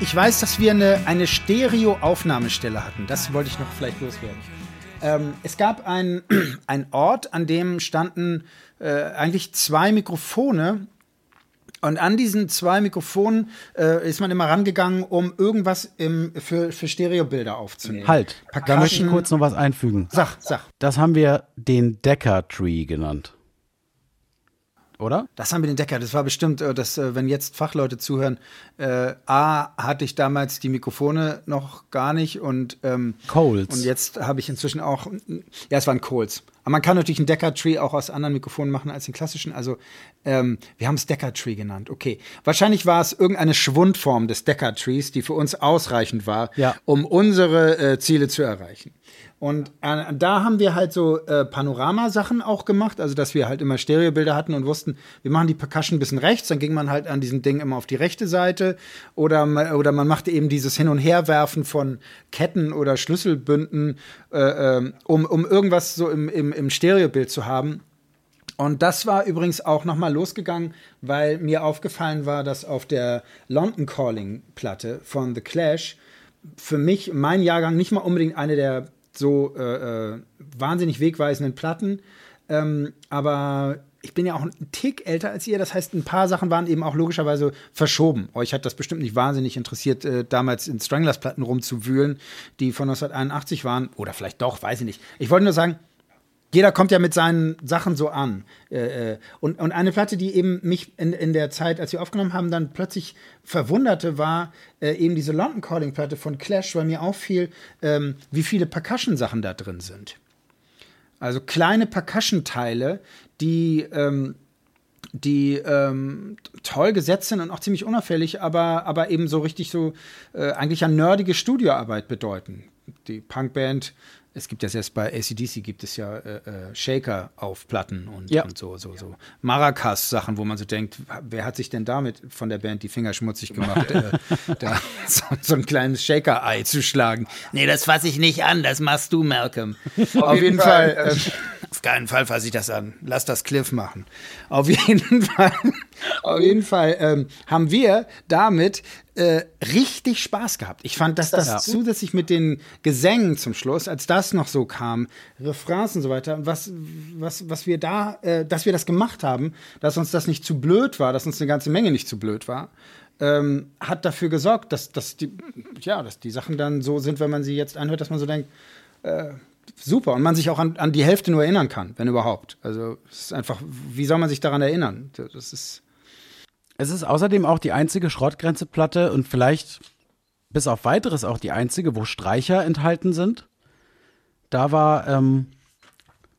ich weiß, dass wir eine, eine Stereo-Aufnahmestelle hatten. Das wollte ich noch vielleicht loswerden. Ähm, es gab einen Ort, an dem standen äh, eigentlich zwei Mikrofone. Und an diesen zwei Mikrofonen äh, ist man immer rangegangen, um irgendwas im, für, für Stereobilder aufzunehmen. Halt, da möchte ich kurz noch was einfügen. Sag, sag. Das haben wir den Decker Tree genannt oder? Das haben wir den Decker. Das war bestimmt, äh, dass, äh, wenn jetzt Fachleute zuhören, äh, A, hatte ich damals die Mikrofone noch gar nicht und ähm, Coles. Und jetzt habe ich inzwischen auch, ja, es waren Coles. Aber man kann natürlich einen Decker-Tree auch aus anderen Mikrofonen machen als den klassischen. Also ähm, wir haben es Decker-Tree genannt. Okay. Wahrscheinlich war es irgendeine Schwundform des Decker-Trees, die für uns ausreichend war, ja. um unsere äh, Ziele zu erreichen. Und äh, da haben wir halt so äh, Panoramasachen auch gemacht, also dass wir halt immer Stereobilder hatten und wussten, wir machen die Percussion ein bisschen rechts, dann ging man halt an diesem Ding immer auf die rechte Seite oder, oder man machte eben dieses Hin- und Herwerfen von Ketten oder Schlüsselbünden, äh, ähm, um, um irgendwas so im, im, im Stereobild zu haben. Und das war übrigens auch nochmal losgegangen, weil mir aufgefallen war, dass auf der London Calling Platte von The Clash für mich, mein Jahrgang, nicht mal unbedingt eine der so äh, äh, wahnsinnig wegweisenden Platten. Ähm, aber ich bin ja auch ein Tick älter als ihr. Das heißt, ein paar Sachen waren eben auch logischerweise verschoben. Euch hat das bestimmt nicht wahnsinnig interessiert, äh, damals in Stranglers-Platten rumzuwühlen, die von 1981 waren. Oder vielleicht doch, weiß ich nicht. Ich wollte nur sagen, jeder kommt ja mit seinen Sachen so an. Äh, äh, und, und eine Platte, die eben mich in, in der Zeit, als wir aufgenommen haben, dann plötzlich verwunderte, war äh, eben diese London Calling Platte von Clash, weil mir auffiel, ähm, wie viele Percussion-Sachen da drin sind. Also kleine Percussion-Teile, die, ähm, die ähm, toll gesetzt sind und auch ziemlich unauffällig, aber, aber eben so richtig so eigentlich eine nerdige Studioarbeit bedeuten. Die Punkband es gibt ja selbst bei ACDC gibt es ja äh, äh, Shaker auf Platten und, ja. und so, so, so Maracas-Sachen, wo man so denkt, wer hat sich denn damit von der Band die Finger schmutzig gemacht, äh, da so, so, ein kleines Shaker-Ei zu schlagen? Nee, das fasse ich nicht an, das machst du, Malcolm. Auf, auf jeden, jeden, Fall. Fall äh, auf keinen Fall fasse ich das an. Lass das Cliff machen. Auf jeden Fall, auf jeden Fall ähm, haben wir damit äh, richtig Spaß gehabt. Ich fand, dass das, das ja. zusätzlich mit den Gesängen zum Schluss, als das noch so kam, Refrains und so weiter, was, was, was wir da, äh, dass wir das gemacht haben, dass uns das nicht zu blöd war, dass uns eine ganze Menge nicht zu blöd war, ähm, hat dafür gesorgt, dass, dass, die, ja, dass die Sachen dann so sind, wenn man sie jetzt anhört, dass man so denkt, äh, super. Und man sich auch an, an die Hälfte nur erinnern kann, wenn überhaupt. Also es ist einfach, wie soll man sich daran erinnern? Das ist es ist außerdem auch die einzige Schrottgrenzeplatte und vielleicht bis auf weiteres auch die einzige, wo Streicher enthalten sind. Da war ähm,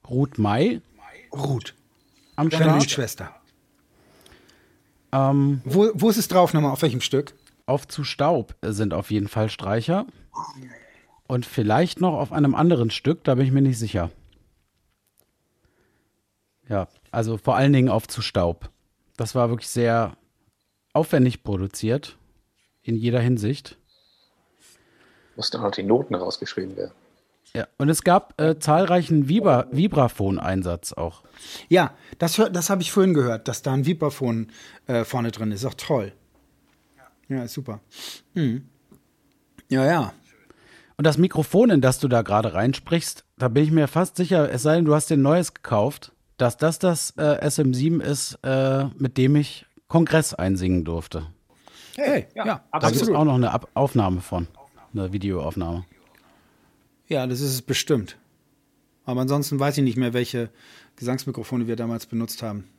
Ruth May. Ruth. Am Start. Schwester. Ähm, wo, wo ist es drauf nochmal? Auf welchem Stück? Auf zu Staub sind auf jeden Fall Streicher. Und vielleicht noch auf einem anderen Stück, da bin ich mir nicht sicher. Ja, also vor allen Dingen auf zu Staub. Das war wirklich sehr aufwendig produziert, in jeder Hinsicht. Mussten auch die Noten rausgeschrieben werden. Ja, und es gab äh, zahlreichen Vibra Vibraphon-Einsatz auch. Ja, das, das habe ich vorhin gehört, dass da ein Vibraphon äh, vorne drin ist. Auch toll. Ja, ist super. Mhm. Ja, ja. Und das Mikrofon, in das du da gerade reinsprichst, da bin ich mir fast sicher, es sei denn, du hast den neues gekauft, dass das das äh, SM7 ist, äh, mit dem ich Kongress einsingen durfte. Hey, ja, ja da gibt es auch noch eine Ab Aufnahme von, eine Videoaufnahme. Ja, das ist es bestimmt. Aber ansonsten weiß ich nicht mehr, welche Gesangsmikrofone wir damals benutzt haben.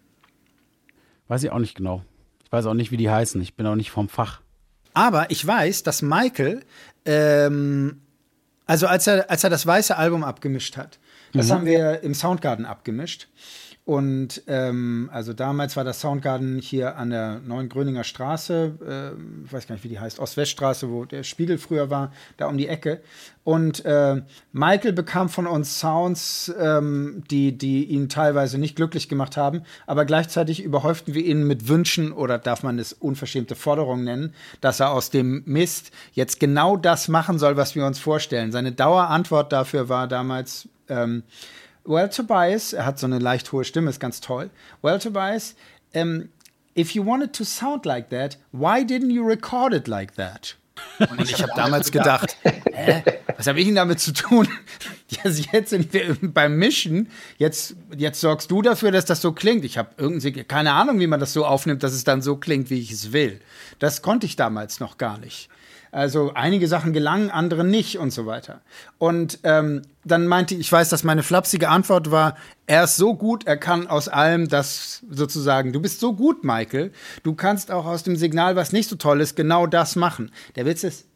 Weiß ich auch nicht genau. Ich weiß auch nicht, wie die heißen. Ich bin auch nicht vom Fach. Aber ich weiß, dass Michael, ähm, also als er, als er das weiße Album abgemischt hat, das mhm. haben wir im Soundgarden abgemischt. Und ähm, also damals war das Soundgarden hier an der Neuen Gröninger Straße, äh, ich weiß gar nicht, wie die heißt, Ost-West-Straße, wo der Spiegel früher war, da um die Ecke. Und äh, Michael bekam von uns Sounds, ähm, die, die ihn teilweise nicht glücklich gemacht haben, aber gleichzeitig überhäuften wir ihn mit Wünschen oder darf man es unverschämte Forderungen nennen, dass er aus dem Mist jetzt genau das machen soll, was wir uns vorstellen. Seine Dauerantwort dafür war damals, ähm, Well, Tobias, er hat so eine leicht hohe Stimme, ist ganz toll. Well, Tobias, um, if you wanted to sound like that, why didn't you record it like that? Und ich habe damals gedacht, hä, was habe ich denn damit zu tun? Jetzt sind wir beim Mischen. Jetzt, jetzt sorgst du dafür, dass das so klingt. Ich habe irgendwie keine Ahnung, wie man das so aufnimmt, dass es dann so klingt, wie ich es will. Das konnte ich damals noch gar nicht. Also einige Sachen gelangen, andere nicht und so weiter. Und ähm, dann meinte ich, ich weiß, dass meine flapsige Antwort war, er ist so gut, er kann aus allem das sozusagen, du bist so gut, Michael, du kannst auch aus dem Signal, was nicht so toll ist, genau das machen. Der Witz ist,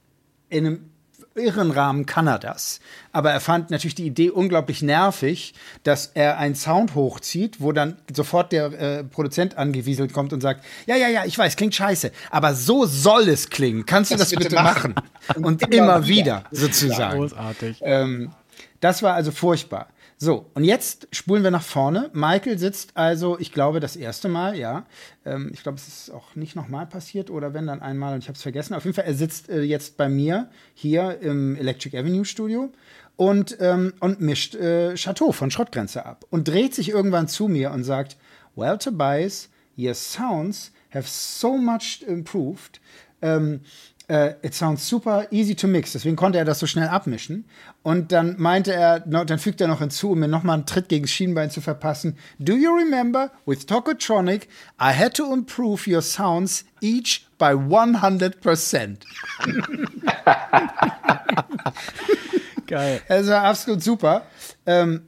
in einem irren Rahmen kann er das. Aber er fand natürlich die Idee unglaublich nervig, dass er einen Sound hochzieht, wo dann sofort der äh, Produzent angewieselt kommt und sagt, ja, ja, ja, ich weiß, klingt scheiße, aber so soll es klingen. Kannst du das, das bitte machen? machen? Und immer wieder, sozusagen. Großartig. Ähm, das war also furchtbar. So, und jetzt spulen wir nach vorne. Michael sitzt also, ich glaube, das erste Mal, ja. Ähm, ich glaube, es ist auch nicht nochmal passiert oder wenn dann einmal und ich habe es vergessen. Auf jeden Fall, er sitzt äh, jetzt bei mir hier im Electric Avenue Studio und, ähm, und mischt äh, Chateau von Schrottgrenze ab und dreht sich irgendwann zu mir und sagt: Well, Tobias, your sounds have so much improved. Ähm, Uh, it sounds super easy to mix. Deswegen konnte er das so schnell abmischen. Und dann meinte er, dann fügt er noch hinzu, um mir nochmal einen Tritt gegen das Schienbein zu verpassen. Do you remember, with Tokotronic, I had to improve your sounds each by 100%. Geil. Es war absolut super. Ähm,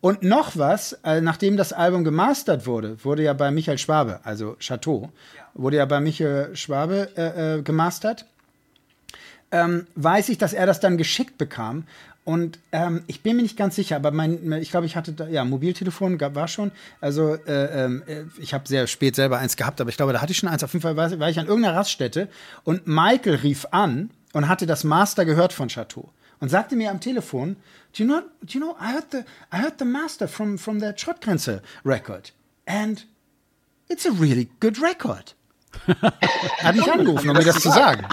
und noch was, äh, nachdem das Album gemastert wurde, wurde ja bei Michael Schwabe, also Chateau, wurde ja bei Michael Schwabe äh, äh, gemastert, ähm, weiß ich, dass er das dann geschickt bekam. Und ähm, ich bin mir nicht ganz sicher, aber mein, ich glaube, ich hatte da, ja, Mobiltelefon gab, war schon. Also äh, ähm, äh, ich habe sehr spät selber eins gehabt, aber ich glaube, da hatte ich schon eins. Auf jeden Fall war, war ich an irgendeiner Raststätte und Michael rief an und hatte das Master gehört von Chateau und sagte mir am Telefon, do you know, do you know, I heard the, I heard the master from, from that Schrottgrenze record and it's a really good record. hat mich angerufen, um mir das zu sagen.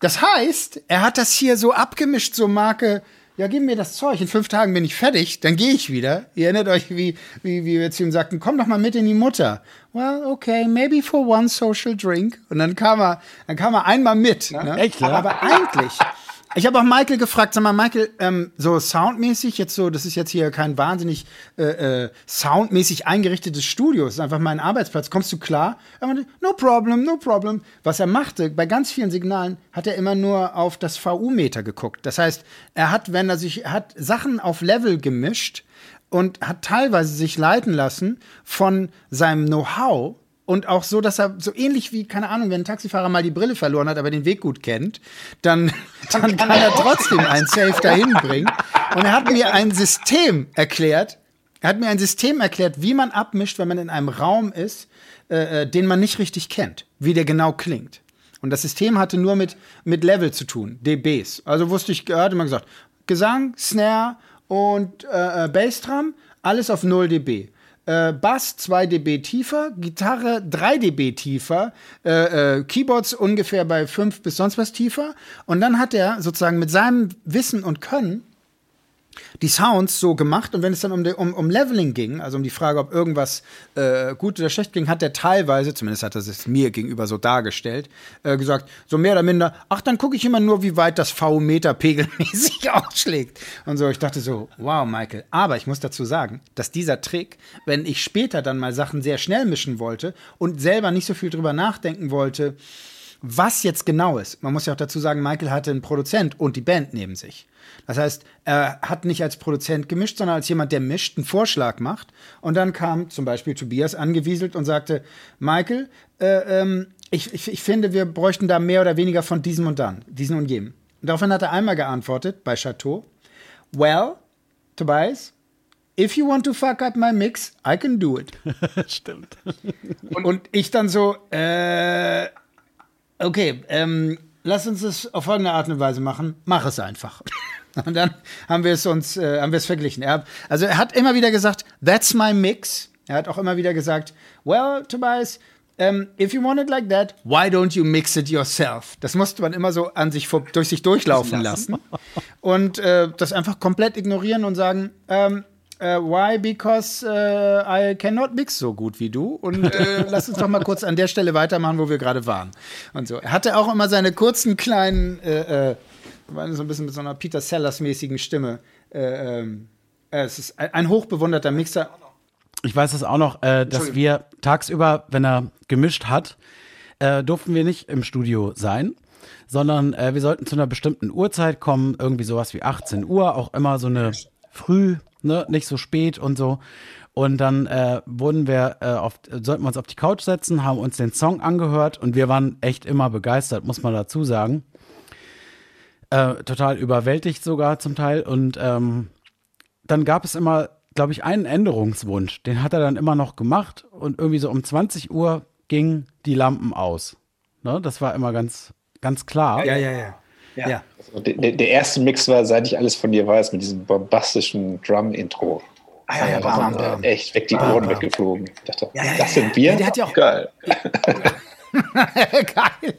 Das heißt, er hat das hier so abgemischt, so Marke, ja, gib mir das Zeug, in fünf Tagen bin ich fertig, dann gehe ich wieder. Ihr erinnert euch, wie, wie, wie wir zu ihm sagten, komm doch mal mit in die Mutter. Well, okay, maybe for one social drink. Und dann kam er, dann kam er einmal mit. Ja, ne? Echt, ja? Aber eigentlich, ich habe auch Michael gefragt, sag mal, Michael, ähm, so soundmäßig, jetzt so, das ist jetzt hier kein wahnsinnig äh, äh, soundmäßig eingerichtetes Studio, es ist einfach mein Arbeitsplatz. Kommst du klar? Er meinte, no problem, no problem. Was er machte, bei ganz vielen Signalen hat er immer nur auf das VU-Meter geguckt. Das heißt, er hat, wenn er sich, er hat Sachen auf Level gemischt und hat teilweise sich leiten lassen von seinem Know-how und auch so, dass er so ähnlich wie, keine Ahnung, wenn ein Taxifahrer mal die Brille verloren hat, aber den Weg gut kennt, dann, dann kann er trotzdem ein Safe dahin bringen. Und er hat mir ein System erklärt, er hat mir ein System erklärt, wie man abmischt, wenn man in einem Raum ist, äh, äh den man nicht richtig kennt, wie der genau klingt. Und das System hatte nur mit, mit Level zu tun, dBs. Also wusste ich, er hat immer gesagt, Gesang, Snare und äh, äh Bassdrum, alles auf 0 dB äh, Bass 2 dB tiefer, Gitarre 3 dB tiefer, äh, äh, Keyboards ungefähr bei 5 bis sonst was tiefer. Und dann hat er sozusagen mit seinem Wissen und Können die Sounds so gemacht und wenn es dann um, um, um Leveling ging, also um die Frage, ob irgendwas äh, gut oder schlecht ging, hat er teilweise, zumindest hat er es mir gegenüber so dargestellt, äh, gesagt, so mehr oder minder, ach, dann gucke ich immer nur, wie weit das V-Meter pegelmäßig ausschlägt. Und so, ich dachte so, wow, Michael. Aber ich muss dazu sagen, dass dieser Trick, wenn ich später dann mal Sachen sehr schnell mischen wollte und selber nicht so viel drüber nachdenken wollte, was jetzt genau ist. Man muss ja auch dazu sagen, Michael hatte einen Produzent und die Band neben sich. Das heißt, er hat nicht als Produzent gemischt, sondern als jemand, der mischt, einen Vorschlag macht. Und dann kam zum Beispiel Tobias angewieselt und sagte, Michael, äh, ähm, ich, ich, ich finde, wir bräuchten da mehr oder weniger von diesem und dann, diesem und jenem. Und daraufhin hat er einmal geantwortet bei Chateau, well, Tobias, if you want to fuck up my mix, I can do it. Stimmt. Und, und, ich dann so, äh, okay, ähm, lass uns das auf folgende Art und Weise machen. Mach es einfach. Und dann haben wir es uns, äh, haben wir es verglichen. Er, also er hat immer wieder gesagt, that's my mix. Er hat auch immer wieder gesagt, well, Tobias, um, if you want it like that, why don't you mix it yourself? Das musste man immer so an sich durch sich durchlaufen lassen und äh, das einfach komplett ignorieren und sagen, ähm, äh, why? Because äh, I cannot mix so gut wie du. Und äh, lass uns doch mal kurz an der Stelle weitermachen, wo wir gerade waren. Und so. Er hatte auch immer seine kurzen kleinen, äh, äh, so ein bisschen mit so einer Peter Sellers-mäßigen Stimme. Äh, ähm, es ist ein hochbewunderter Mixer. Ich weiß das auch noch, äh, dass wir tagsüber, wenn er gemischt hat, äh, durften wir nicht im Studio sein, sondern äh, wir sollten zu einer bestimmten Uhrzeit kommen, irgendwie sowas wie 18 Uhr, auch immer so eine früh, ne, nicht so spät und so. Und dann äh, wurden wir äh, auf, sollten wir uns auf die Couch setzen, haben uns den Song angehört und wir waren echt immer begeistert, muss man dazu sagen. Äh, total überwältigt sogar zum Teil. Und ähm, dann gab es immer, glaube ich, einen Änderungswunsch. Den hat er dann immer noch gemacht und irgendwie so um 20 Uhr gingen die Lampen aus. Ne? Das war immer ganz, ganz klar. Ja, ja, ja. Ja. ja. Also der, der, erste Mix war, seit ich alles von dir weiß, mit diesem bombastischen Drum-Intro. Ah, ja, ja, waren bam, bam. echt weg die Bam, Ohren bam. weggeflogen. Ich dachte, Ja, ja, das ja, sind wir? ja, der hat ja auch- Geil. Geil.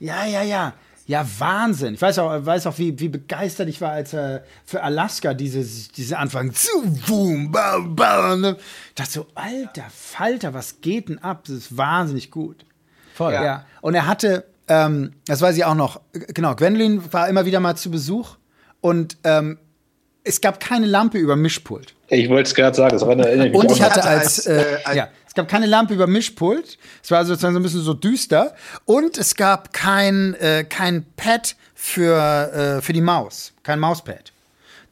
Ja, ja, ja. Ja, Wahnsinn. Ich weiß auch, weiß auch wie, wie begeistert ich war, als er für Alaska diese, diese Anfang zu boom, bam, bam. ne? Ich dachte so, alter Falter, was geht denn ab? Das ist wahnsinnig gut. Voll. Ja. Und er hatte, ähm, das weiß ich auch noch, genau, Gwendolyn war immer wieder mal zu Besuch und ähm, es gab keine Lampe über Mischpult. Ich wollte es gerade sagen, das erinnert mich Und ich hatte als, äh, äh, als- ja, es gab keine Lampe über Mischpult. Es war sozusagen so ein bisschen so düster. Und es gab kein, äh, kein Pad für, äh, für die Maus, kein Mauspad.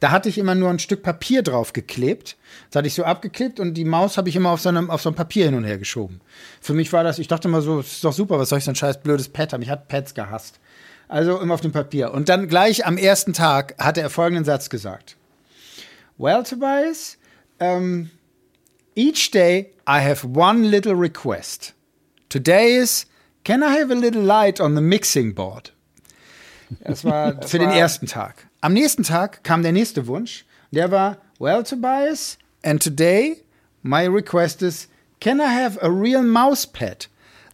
Da hatte ich immer nur ein Stück Papier drauf geklebt. Das hatte ich so abgeklebt und die Maus habe ich immer auf so, einem, auf so einem Papier hin und her geschoben. Für mich war das, ich dachte immer so, das ist doch super, was soll ich so ein scheiß blödes Pad haben? Ich hatte Pads gehasst. Also immer auf dem Papier. Und dann gleich am ersten Tag hatte er folgenden Satz gesagt. Well, Tobias, um, each day I have one little request. Today is, can I have a little light on the mixing board? Das war für den ersten Tag. Am nächsten Tag kam der nächste Wunsch. Der war, well, Tobias, and today my request is, can I have a real mouse pad?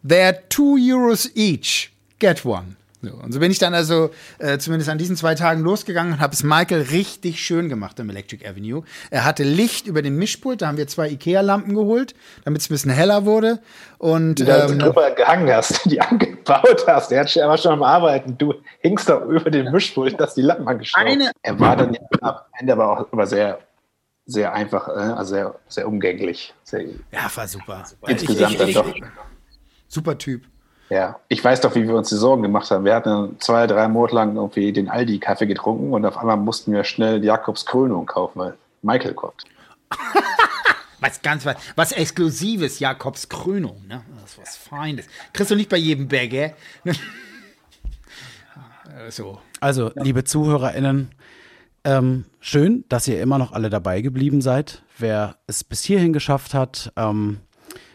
They're two euros each. Get one. So, und so bin ich dann also äh, zumindest an diesen zwei Tagen losgegangen und habe es Michael richtig schön gemacht im Electric Avenue. Er hatte Licht über dem Mischpult, da haben wir zwei Ikea-Lampen geholt, damit es ein bisschen heller wurde. Und Du da ähm, drüber gehangen hast, die angebaut hast. Der hat schon, er war schon am Arbeiten. Du hingst da über den Mischpult, dass die Lampen angeschraubt. Eine- Er war dann am Ende aber auch aber sehr, sehr einfach, äh, also sehr, sehr umgänglich. Sehr, ja, war super. insgesamt dann doch. Super Typ. Ja, ich weiß doch, wie wir uns die Sorgen gemacht haben. Wir hatten zwei, drei Monate lang irgendwie den Aldi-Kaffee getrunken und auf einmal mussten wir schnell Jakobs Krönung kaufen, weil Michael kommt. Was ganz was, was Exklusives, Jakobs Krönung, ne? Das ist was Feines. Kriegst du nicht bei jedem Bagger. so. Also, liebe ZuhörerInnen, ähm, schön, dass ihr immer noch alle dabei geblieben seid. Wer es bis hierhin geschafft hat, ähm,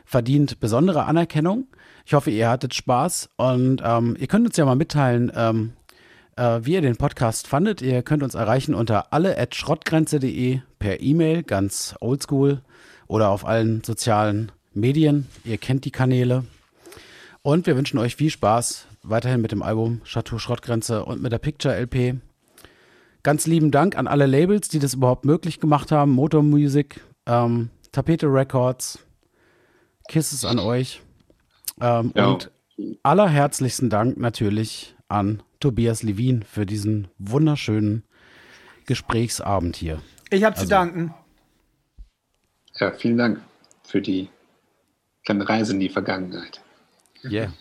verdient besondere Anerkennung. Ich hoffe, ihr hattet Spaß und ähm, ihr könnt uns ja mal mitteilen, ähm, äh, wie ihr den Podcast fandet. Ihr könnt uns erreichen unter alle@schrottgrenze.de per E-Mail, ganz oldschool oder auf allen sozialen Medien. Ihr kennt die Kanäle. Und wir wünschen euch viel Spaß weiterhin mit dem Album Chateau Schrottgrenze und mit der Picture LP. Ganz lieben Dank an alle Labels, die das überhaupt möglich gemacht haben. Motor Music, ähm, Tapete Records, Kisses an euch. Ähm, Ja. Und allerherzlichsten Dank natürlich an Tobias Levin für diesen wunderschönen Gesprächsabend hier. Ich habe zu danken. Ja, vielen Dank für die kleine Reise in die Vergangenheit. Yeah.